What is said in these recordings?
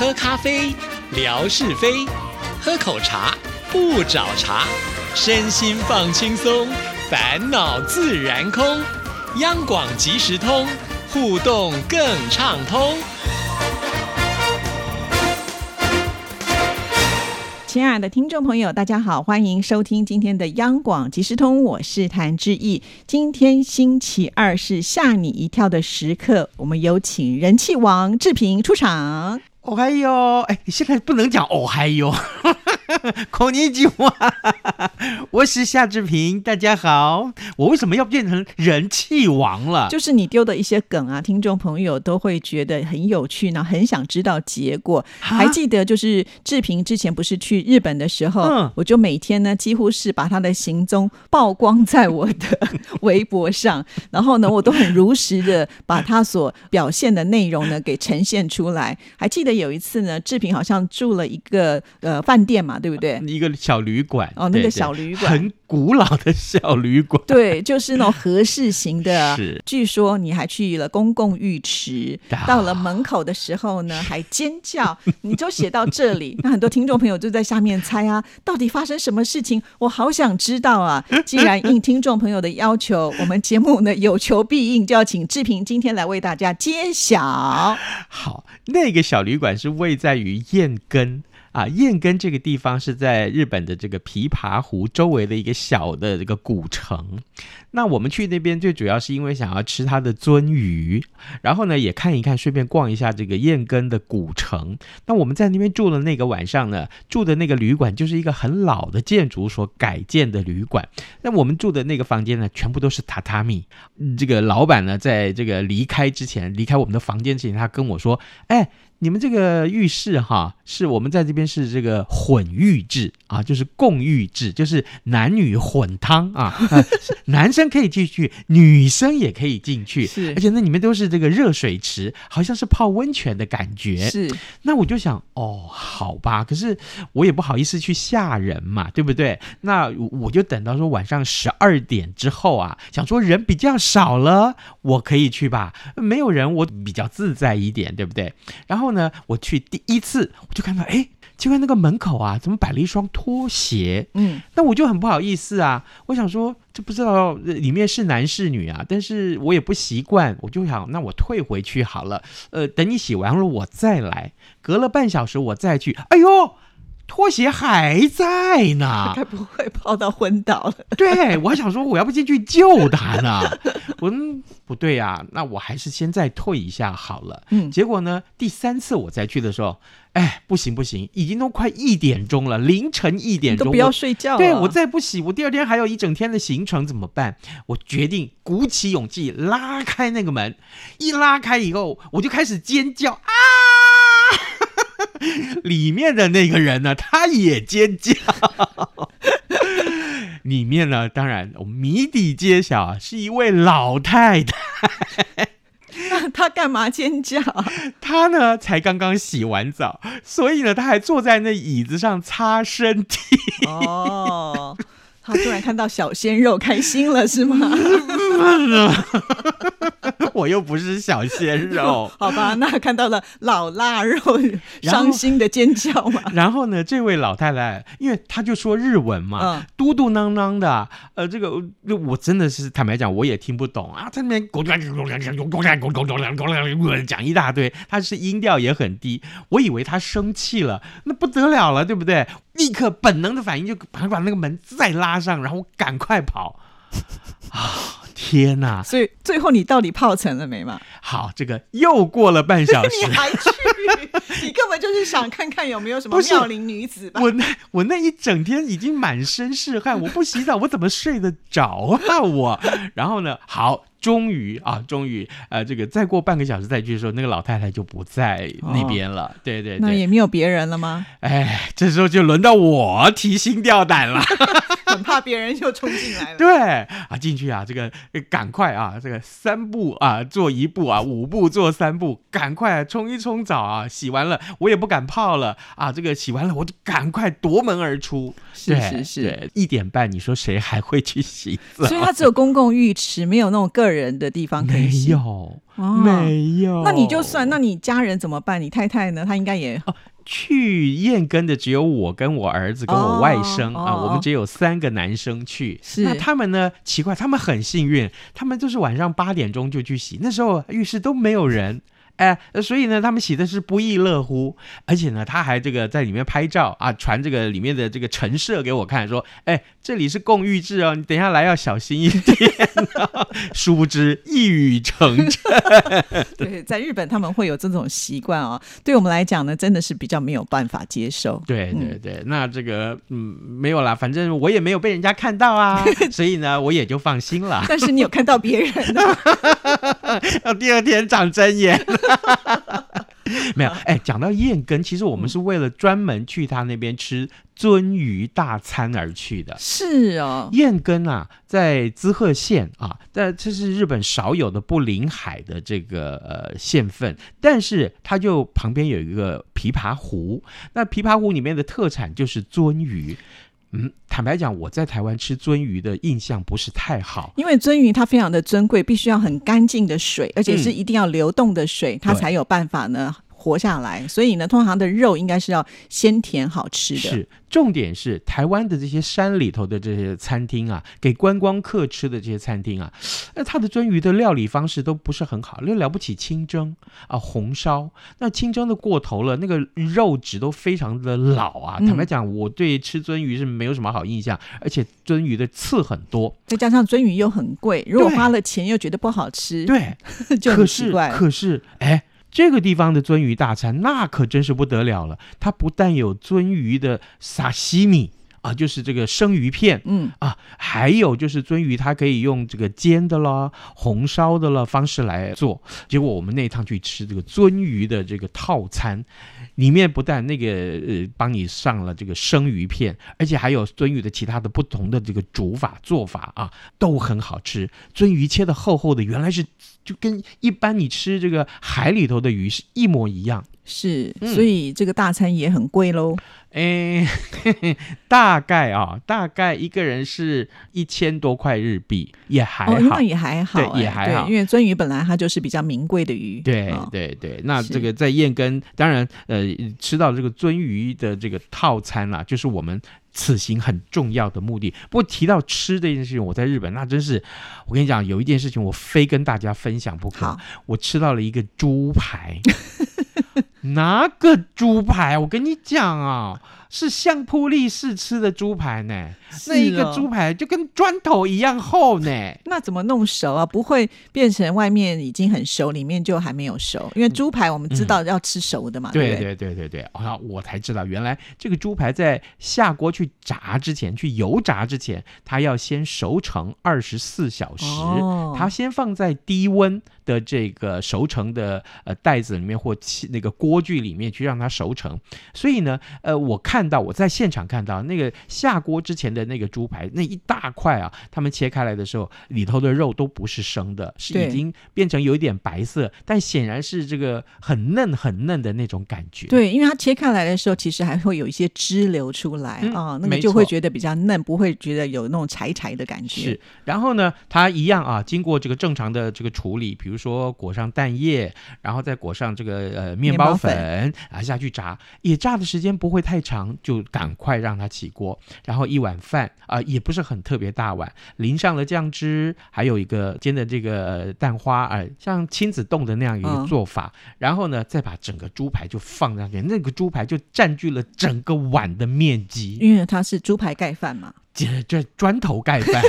喝咖啡，聊是非；喝口茶，不找茬。身心放轻松，烦恼自然空。央广即时通，互动更畅通。亲爱的听众朋友，大家好，欢迎收听今天的央广即时通，我是谭志毅。今天星期二是吓你一跳的时刻，我们有请人气王志平出场。哦嗨哟，哎，你现在不能讲哦嗨哟。口尼基哇，我是夏志平，大家好。我为什么要变成人气王了？就是你丢的一些梗啊，听众朋友都会觉得很有趣呢，很想知道结果。还记得就是志平之前不是去日本的时候，嗯，我就每天呢几乎是把他的行踪曝光在我的微博上，然后呢，我都很如实的把他所表现的内容呢给呈现出来。还记得有一次呢，志平好像住了一个呃饭店嘛。对不对？一个小旅馆哦，那个小旅馆很古老的小旅馆，对，就是那种合适型的。是，据说你还去了公共浴池，到了门口的时候呢，还尖叫。你就写到这里，那很多听众朋友就在下面猜啊，到底发生什么事情？我好想知道啊！既然应听众朋友的要求，我们节目呢有求必应，就要请志平今天来为大家揭晓。好，那个小旅馆是位在于燕根。啊，燕根这个地方是在日本的这个琵琶湖周围的一个小的这个古城。那我们去那边最主要是因为想要吃它的鳟鱼，然后呢也看一看，顺便逛一下这个燕根的古城。那我们在那边住的那个晚上呢，住的那个旅馆就是一个很老的建筑所改建的旅馆。那我们住的那个房间呢，全部都是榻榻米。这个老板呢，在这个离开之前，离开我们的房间之前，他跟我说：“哎。”你们这个浴室哈，是我们在这边是这个混浴制啊，就是共浴制，就是男女混汤啊，男生可以进去，女生也可以进去，是，而且那里面都是这个热水池，好像是泡温泉的感觉，是。那我就想，哦，好吧，可是我也不好意思去吓人嘛，对不对？那我就等到说晚上十二点之后啊，想说人比较少了，我可以去吧，没有人我比较自在一点，对不对？然后。呢，我去第一次，我就看到，哎，奇怪，那个门口啊，怎么摆了一双拖鞋？嗯，那我就很不好意思啊，我想说，这不知道里面是男是女啊，但是我也不习惯，我就想，那我退回去好了，呃，等你洗完了我再来，隔了半小时我再去，哎呦。拖鞋还在呢，该不会泡到昏倒了？对我还想说，我要不进去救他呢？我不对呀，那我还是先再退一下好了。嗯，结果呢，第三次我再去的时候，哎，不行不行，已经都快一点钟了，凌晨一点钟，都不要睡觉。对我再不洗，我第二天还有一整天的行程怎么办？我决定鼓起勇气拉开那个门，一拉开以后，我就开始尖叫啊！里面的那个人呢，他也尖叫。里面呢，当然谜底揭晓，是一位老太太。那他干嘛尖叫？他呢，才刚刚洗完澡，所以呢，他还坐在那椅子上擦身体。哦。他突然看到小鲜肉，开心了是吗？我又不是小鲜肉，好吧？那看到了老腊肉，伤心的尖叫嘛。然后呢，这位老太太，因为她就说日文嘛，嘟嘟囔囔的，呃，这个我真的是坦白讲，我也听不懂啊。在那边讲一大堆，她是音调也很低，我以为她生气了，那不得了了，对不对？立刻本能的反应就把把那个门再拉上，然后赶快跑 啊！天哪！所以最后你到底泡成了没嘛？好，这个又过了半小时，你还去？你根本就是想看看有没有什么 妙龄女子吧？我那我那一整天已经满身是汗，我不洗澡我怎么睡得着啊？我然后呢？好。终于啊，终于，呃，这个再过半个小时再去的时候，那个老太太就不在那边了。对对，那也没有别人了吗？哎，这时候就轮到我提心吊胆了。很怕别人又冲进来了。对啊，进去啊，这个赶快啊，这个三步啊做一步啊，五步做三步，赶快冲一冲澡啊，洗完了我也不敢泡了啊，这个洗完了我就赶快夺门而出。是是是，一点半，你说谁还会去洗澡？所以它只有公共浴池，没有那种个人的地方可以洗。没有，没有。那你就算，那你家人怎么办？你太太呢？她应该也哦。去验根的只有我跟我儿子跟我外甥啊，我们只有三个男生去。是那他们呢？奇怪，他们很幸运，他们就是晚上八点钟就去洗，那时候浴室都没有人。哎，所以呢，他们写的是不亦乐乎，而且呢，他还这个在里面拍照啊，传这个里面的这个陈设给我看，说，哎，这里是共浴制哦，你等下来要小心一点。殊不知一语成谶。对，在日本他们会有这种习惯哦，对我们来讲呢，真的是比较没有办法接受。对对对，那这个嗯没有啦，反正我也没有被人家看到啊，所以呢，我也就放心了。但是你有看到别人，要 第二天长真眼。没有，哎，讲到燕根，其实我们是为了专门去他那边吃鳟鱼大餐而去的。是哦，燕根啊，在滋贺县啊，但这是日本少有的不临海的这个呃县份，但是它就旁边有一个琵琶湖，那琵琶湖里面的特产就是鳟鱼。嗯，坦白讲，我在台湾吃鳟鱼的印象不是太好，因为鳟鱼它非常的珍贵，必须要很干净的水，而且是一定要流动的水，它才有办法呢。活下来，所以呢，通常的肉应该是要鲜甜好吃的。是，重点是台湾的这些山里头的这些餐厅啊，给观光客吃的这些餐厅啊，那它的鳟鱼的料理方式都不是很好，又了不起清蒸啊、红烧，那清蒸的过头了，那个肉质都非常的老啊。坦白讲，我对吃鳟鱼是没有什么好印象，而且鳟鱼的刺很多，再加上鳟鱼又很贵，如果花了钱又觉得不好吃，对，就很奇怪。可是，哎。这个地方的鳟鱼大餐，那可真是不得了了。它不但有鳟鱼的沙西米。啊，就是这个生鱼片，嗯啊，还有就是鳟鱼，它可以用这个煎的啦、红烧的啦方式来做。结果我们那一趟去吃这个鳟鱼的这个套餐，里面不但那个呃帮你上了这个生鱼片，而且还有鳟鱼的其他的不同的这个煮法做法啊，都很好吃。鳟鱼切的厚厚的，原来是就跟一般你吃这个海里头的鱼是一模一样。是，所以这个大餐也很贵喽。哎，大概啊，大概一个人是一千多块日币，也还好，那也还好，对，也还好。因为鳟鱼本来它就是比较名贵的鱼。对对对，那这个在燕根，当然呃，吃到这个鳟鱼的这个套餐啦，就是我们此行很重要的目的。不过提到吃这件事情，我在日本那真是，我跟你讲，有一件事情我非跟大家分享不可。我吃到了一个猪排。哪个猪排？我跟你讲啊，是相扑力士吃的猪排呢。那一个猪排就跟砖头一样厚呢。那怎么弄熟啊？不会变成外面已经很熟，里面就还没有熟？因为猪排我们知道要吃熟的嘛。对对对对对，啊，我才知道原来这个猪排在下锅去炸之前，去油炸之前，它要先熟成二十四小时。哦。它先放在低温的这个熟成的呃袋子里面或那个。锅具里面去让它熟成，所以呢，呃，我看到我在现场看到那个下锅之前的那个猪排那一大块啊，他们切开来的时候，里头的肉都不是生的，是已经变成有一点白色，但显然是这个很嫩很嫩的那种感觉。对，因为它切开来的时候，其实还会有一些汁流出来啊，那个就会觉得比较嫩，不会觉得有那种柴柴的感觉。是，然后呢，它一样啊，经过这个正常的这个处理，比如说裹上蛋液，然后再裹上这个呃面包。粉啊下去炸，也炸的时间不会太长，就赶快让它起锅。然后一碗饭啊，也不是很特别大碗，淋上了酱汁，还有一个煎的这个蛋花啊，像亲子冻的那样一个做法。然后呢，再把整个猪排就放上去，那个猪排就占据了整个碗的面积，因为它是猪排盖饭嘛，这这砖头盖饭。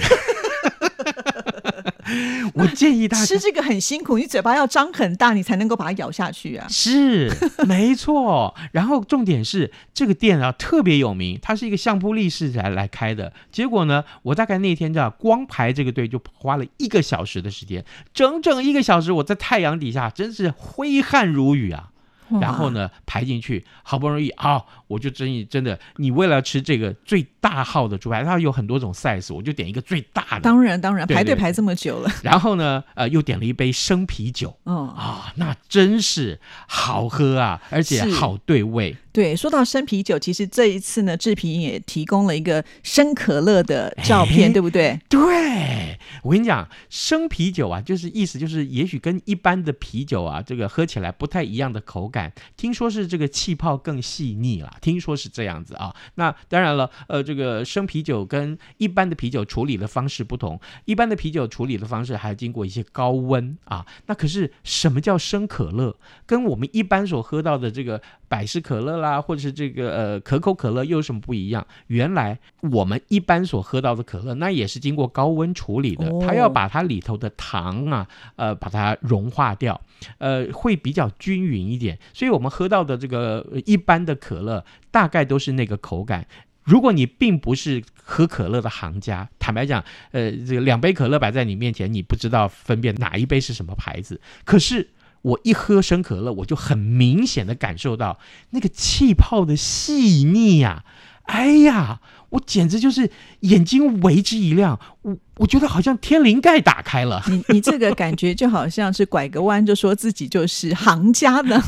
我建议他吃这个很辛苦，你嘴巴要张很大，你才能够把它咬下去啊。是，没错。然后重点是这个店啊特别有名，它是一个相扑力士来来开的。结果呢，我大概那天这样光排这个队就花了一个小时的时间，整整一个小时，我在太阳底下真是挥汗如雨啊。然后呢排进去，好不容易啊，我就真真的，你为了吃这个最大号的猪排，它有很多种 size，我就点一个最大的。当然当然，排队排这么久了。然后呢，呃，又点了一杯生啤酒。嗯啊，那真是好喝啊，而且好对味。对，说到生啤酒，其实这一次呢，志平也提供了一个生可乐的照片，对不对？对，我跟你讲，生啤酒啊，就是意思就是，也许跟一般的啤酒啊，这个喝起来不太一样的口感。听说是这个气泡更细腻啦，听说是这样子啊。那当然了，呃，这个生啤酒跟一般的啤酒处理的方式不同，一般的啤酒处理的方式还经过一些高温啊。那可是什么叫生可乐？跟我们一般所喝到的这个百事可乐。啦，或者是这个呃可口可乐又有什么不一样？原来我们一般所喝到的可乐，那也是经过高温处理的，它要把它里头的糖啊，呃，把它融化掉，呃，会比较均匀一点。所以我们喝到的这个一般的可乐，大概都是那个口感。如果你并不是喝可乐的行家，坦白讲，呃，这个两杯可乐摆在你面前，你不知道分辨哪一杯是什么牌子。可是。我一喝生可乐，我就很明显的感受到那个气泡的细腻呀！哎呀，我简直就是眼睛为之一亮。我我觉得好像天灵盖打开了，你你这个感觉就好像是拐个弯就说自己就是行家的，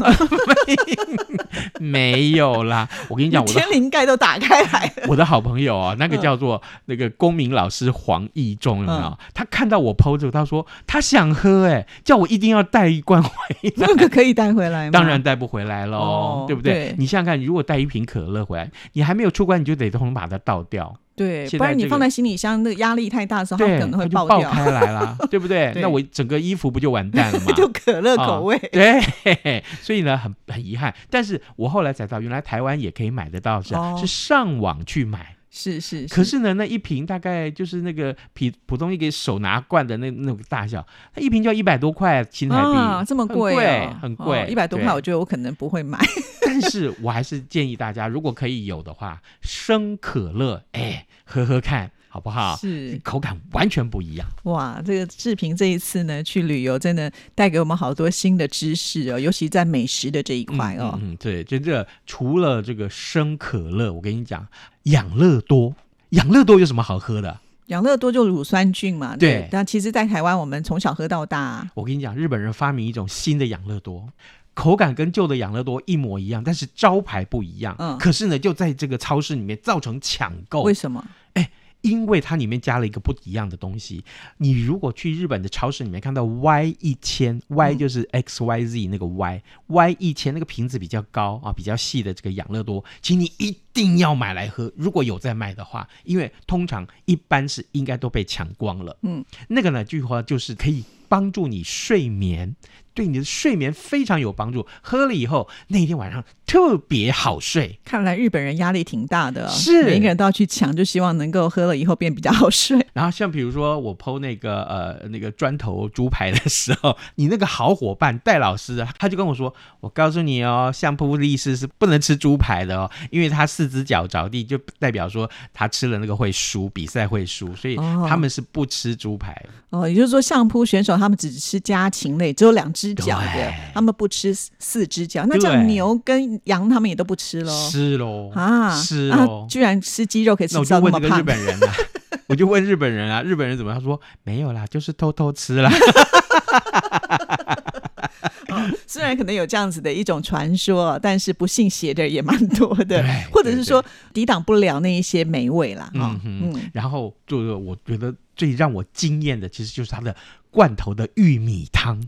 没有啦。我跟你讲，我天灵盖都打开来了。我的好朋友啊，那个叫做那个公民老师黄义忠，有没有？他看到我 PO 着，他说他想喝，哎，叫我一定要带一罐回来。那个可以带回来吗？当然带不回来喽，对不对？你想想看，如果带一瓶可乐回来，你还没有出关，你就得通把它倒掉。对，不然你放在行李箱，那个压力太大的时候，它可能会爆掉开来了，对不对？那我整个衣服不就完蛋了吗？就可乐口味。对，所以呢，很很遗憾。但是我后来才知道，原来台湾也可以买得到，是是上网去买。是是。可是呢，那一瓶大概就是那个普普通一个手拿罐的那那种大小，它一瓶就要一百多块新台币，这么贵，很贵，一百多块，我觉得我可能不会买。但是我还是建议大家，如果可以有的话，生可乐，哎。喝喝看好不好？是口感完全不一样。哇，这个志平这一次呢去旅游，真的带给我们好多新的知识哦，尤其在美食的这一块哦。嗯，对，就这除了这个生可乐，我跟你讲，养乐多，养乐多有什么好喝的？养乐多就乳酸菌嘛。对。但其实，在台湾我们从小喝到大。我跟你讲，日本人发明一种新的养乐多。口感跟旧的养乐多一模一样，但是招牌不一样。嗯，可是呢，就在这个超市里面造成抢购。为什么？哎，因为它里面加了一个不一样的东西。你如果去日本的超市里面看到 Y 一千，Y 就是 X Y Z 那个 Y，Y 一千那个瓶子比较高啊，比较细的这个养乐多，请你一定要买来喝。如果有在卖的话，因为通常一般是应该都被抢光了。嗯，那个呢，句话就是可以帮助你睡眠。对你的睡眠非常有帮助，喝了以后那天晚上特别好睡。看来日本人压力挺大的，是每个人都要去抢，就希望能够喝了以后变比较好睡。然后像比如说我剖那个呃那个砖头猪排的时候，你那个好伙伴戴老师他就跟我说：“我告诉你哦，相扑力士是不能吃猪排的哦，因为他四只脚着地，就代表说他吃了那个会输，比赛会输，所以他们是不吃猪排。”哦，也就是说相扑选手他们只吃家禽类，只有两只。只脚的，他们不吃四只脚，那这样牛跟羊他们也都不吃喽？吃喽啊，吃喽！居然吃鸡肉可以吃到那么胖？日本人啊，我就问日本人啊，日本人怎么？他说没有啦，就是偷偷吃啦。虽然可能有这样子的一种传说，但是不信邪的也蛮多的，或者是说抵挡不了那一些美味啦。嗯嗯。然后就是我觉得最让我惊艳的，其实就是它的罐头的玉米汤。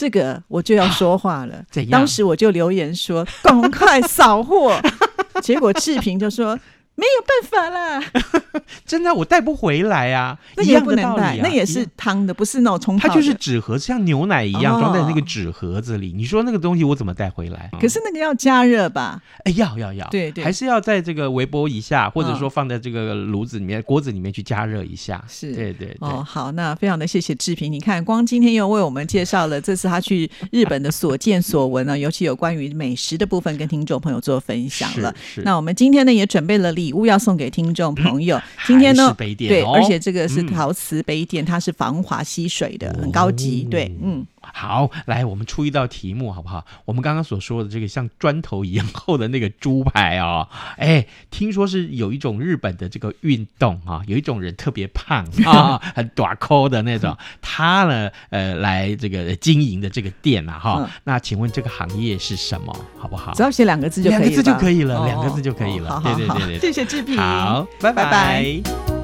这个我就要说话了。当时我就留言说：“赶快扫货。” 结果志平就说。没有办法啦，真的我带不回来啊，那也不能带，那也是汤的，不是那种冲它就是纸盒，像牛奶一样装在那个纸盒子里。你说那个东西我怎么带回来？可是那个要加热吧？哎，要要要，对对，还是要在这个微波一下，或者说放在这个炉子里面、锅子里面去加热一下。是，对对哦，好，那非常的谢谢志平。你看，光今天又为我们介绍了这次他去日本的所见所闻呢，尤其有关于美食的部分，跟听众朋友做分享了。那我们今天呢也准备了礼。礼物要送给听众朋友，今天呢，对，而且这个是陶瓷杯垫，它是防滑吸水的，很高级。对，嗯。好，来，我们出一道题目好不好？我们刚刚所说的这个像砖头一样厚的那个猪排哦，哎，听说是有一种日本的这个运动啊，有一种人特别胖啊，很短扣的那种，他呢，呃，来这个经营的这个店啊，哈，那请问这个行业是什么？好不好？只要写两个字就可以，两个字就可以了，两个字就可以了。对对对对，谢谢志平，好，拜拜拜。